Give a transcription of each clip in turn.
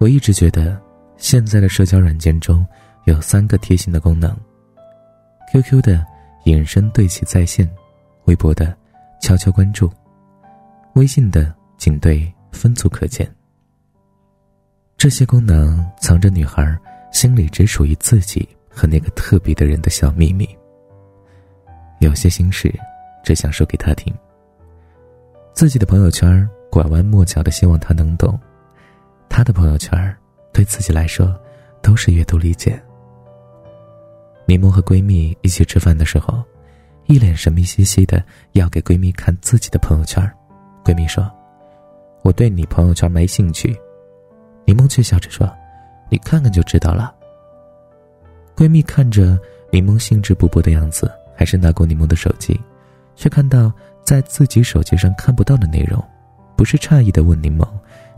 我一直觉得，现在的社交软件中有三个贴心的功能：QQ 的隐身对齐在线，微博的悄悄关注，微信的仅对分组可见。这些功能藏着女孩心里只属于自己和那个特别的人的小秘密。有些心事，只想说给他听。自己的朋友圈拐弯抹角的，希望他能懂。她的朋友圈，对自己来说，都是阅读理解。柠檬和闺蜜一起吃饭的时候，一脸神秘兮兮的要给闺蜜看自己的朋友圈。闺蜜说：“我对你朋友圈没兴趣。”柠檬却笑着说：“你看看就知道了。”闺蜜看着柠檬兴致勃勃的样子，还是拿过柠檬的手机，却看到在自己手机上看不到的内容，不是诧异的问柠檬。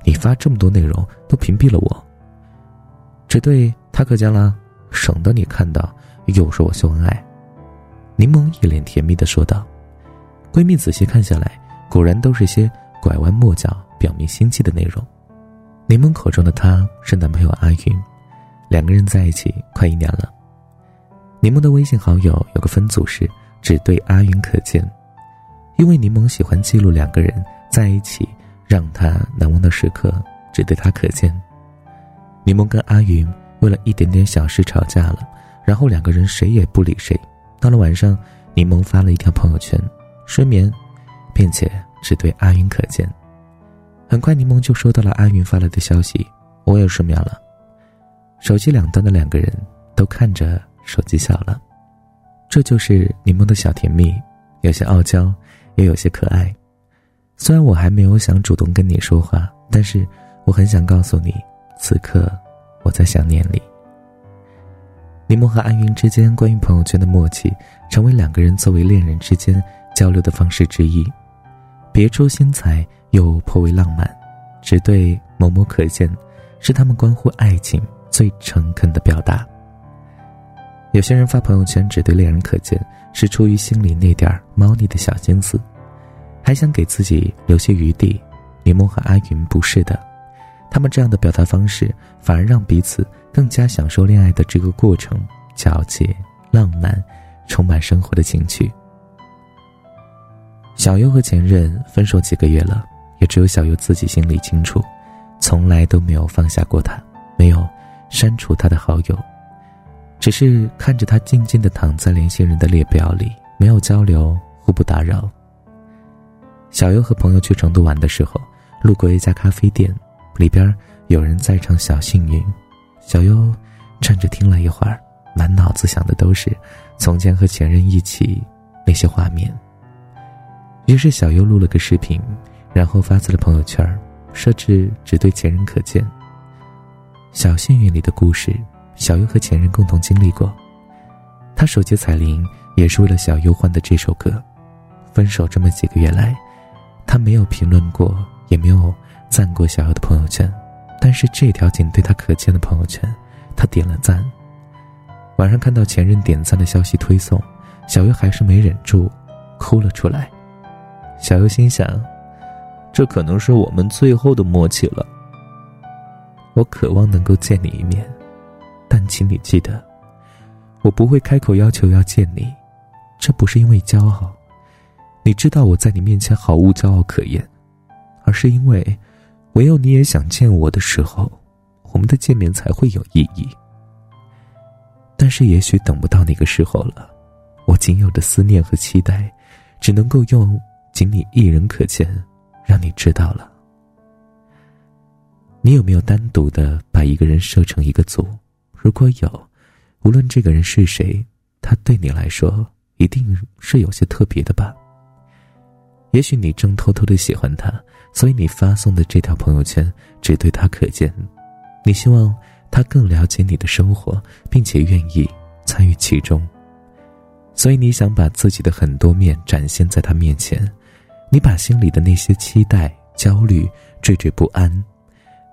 你发这么多内容都屏蔽了我，只对他可见了，省得你看到又说我秀恩爱。柠檬一脸甜蜜的说道。闺蜜仔细看下来，果然都是些拐弯抹角、表明心迹的内容。柠檬口中的他是男朋友阿云，两个人在一起快一年了。柠檬的微信好友有个分组是只对阿云可见，因为柠檬喜欢记录两个人在一起。让他难忘的时刻只对他可见。柠檬跟阿云为了一点点小事吵架了，然后两个人谁也不理谁。到了晚上，柠檬发了一条朋友圈：“睡眠，并且只对阿云可见。”很快，柠檬就收到了阿云发来的消息：“我也失眠了。”手机两端的两个人都看着手机笑了。这就是柠檬的小甜蜜，有些傲娇，也有些可爱。虽然我还没有想主动跟你说话，但是我很想告诉你，此刻我在想念你。柠檬和安云之间关于朋友圈的默契，成为两个人作为恋人之间交流的方式之一，别出心裁又颇为浪漫，只对某某可见，是他们关乎爱情最诚恳的表达。有些人发朋友圈只对恋人可见，是出于心里那点猫腻的小心思。还想给自己留些余地，柠檬和阿云不是的，他们这样的表达方式反而让彼此更加享受恋爱的这个过程，皎洁、浪漫，充满生活的情趣。小优和前任分手几个月了，也只有小优自己心里清楚，从来都没有放下过他，没有删除他的好友，只是看着他静静的躺在联系人的列表里，没有交流，互不打扰。小优和朋友去成都玩的时候，路过一家咖啡店，里边有人在唱《小幸运》，小优站着听了一会儿，满脑子想的都是从前和前任一起那些画面。于是小优录了个视频，然后发在了朋友圈，设置只对前任可见。《小幸运》里的故事，小优和前任共同经历过，他手机彩铃也是为了小优换的这首歌。分手这么几个月来。他没有评论过，也没有赞过小优的朋友圈，但是这条仅对他可见的朋友圈，他点了赞。晚上看到前任点赞的消息推送，小优还是没忍住，哭了出来。小优心想，这可能是我们最后的默契了。我渴望能够见你一面，但请你记得，我不会开口要求要见你，这不是因为骄傲。你知道我在你面前毫无骄傲可言，而是因为，唯有你也想见我的时候，我们的见面才会有意义。但是也许等不到那个时候了，我仅有的思念和期待，只能够用仅你一人可见，让你知道了。你有没有单独的把一个人设成一个组？如果有，无论这个人是谁，他对你来说一定是有些特别的吧。也许你正偷偷的喜欢他，所以你发送的这条朋友圈只对他可见。你希望他更了解你的生活，并且愿意参与其中，所以你想把自己的很多面展现在他面前。你把心里的那些期待、焦虑、惴惴不安，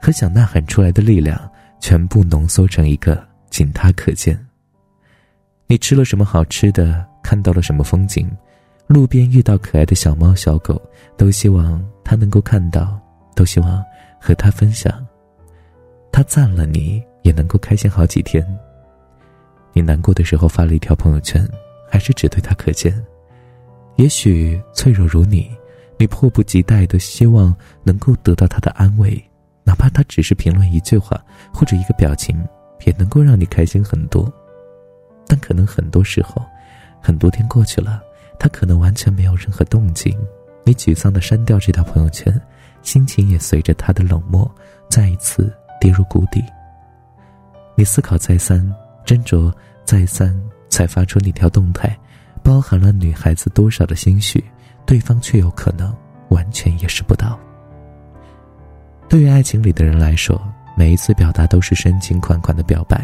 和想呐喊出来的力量，全部浓缩成一个仅他可见。你吃了什么好吃的？看到了什么风景？路边遇到可爱的小猫小狗，都希望他能够看到，都希望和他分享。他赞了你，也能够开心好几天。你难过的时候发了一条朋友圈，还是只对他可见。也许脆弱如你，你迫不及待的希望能够得到他的安慰，哪怕他只是评论一句话或者一个表情，也能够让你开心很多。但可能很多时候，很多天过去了，他可能完全没有任何动静，你沮丧的删掉这条朋友圈，心情也随着他的冷漠再一次跌入谷底。你思考再三。斟酌再三，才发出那条动态，包含了女孩子多少的心绪，对方却有可能完全意识不到。对于爱情里的人来说，每一次表达都是深情款款的表白；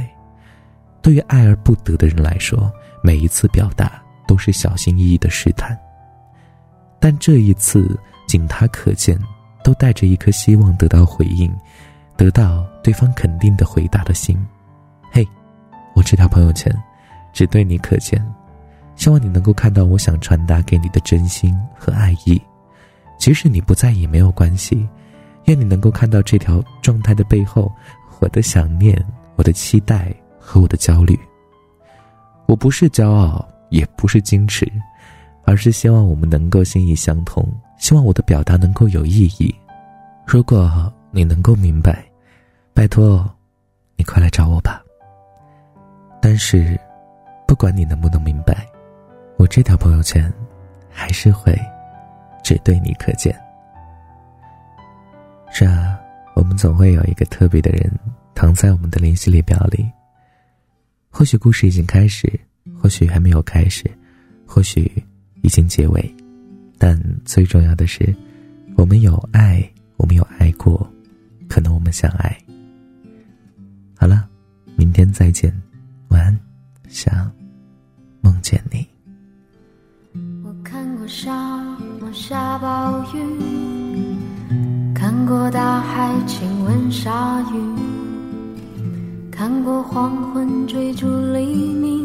对于爱而不得的人来说，每一次表达都是小心翼翼的试探。但这一次，仅他可见，都带着一颗希望得到回应，得到对方肯定的回答的心。嘿我这条朋友圈，只对你可见，希望你能够看到我想传达给你的真心和爱意。即使你不在意，没有关系。愿你能够看到这条状态的背后，我的想念、我的期待和我的焦虑。我不是骄傲，也不是矜持，而是希望我们能够心意相通，希望我的表达能够有意义。如果你能够明白，拜托，你快来找我吧。但是，不管你能不能明白，我这条朋友圈还是会只对你可见。是啊，我们总会有一个特别的人躺在我们的联系列表里。或许故事已经开始，或许还没有开始，或许已经结尾，但最重要的是，我们有爱，我们有爱过，可能我们相爱。好了，明天再见。晚安，想梦见你。我看过沙漠下暴雨，看过大海亲吻鲨鱼，看过黄昏追逐黎明，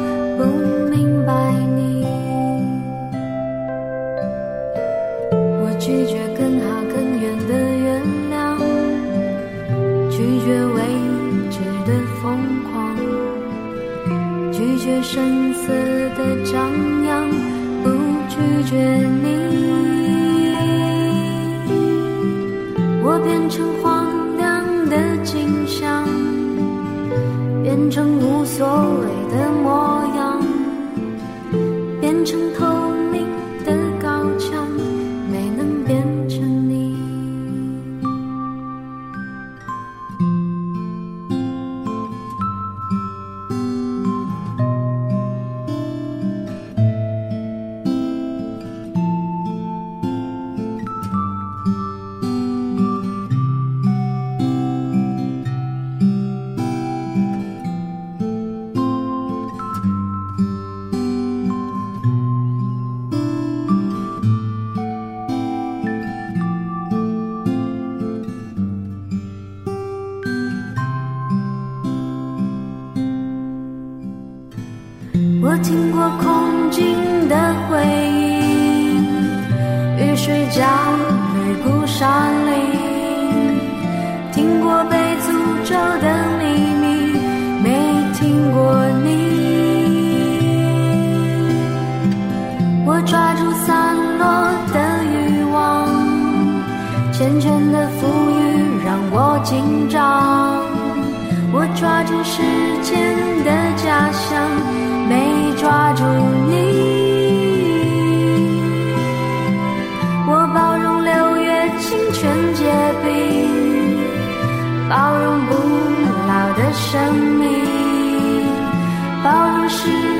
拒绝未知的疯狂，拒绝声色的张扬，不拒绝你。我变成荒凉的景象，变成无所谓的模样，变成透我听过空境的回音，雨水浇绿孤山林，听过被诅咒的秘密，没听过你。我抓住散落的欲望，缱绻的浮语让我紧张。我抓住时间的假象。抓住你。我包容六月清泉结冰，包容不老的生命，包容时。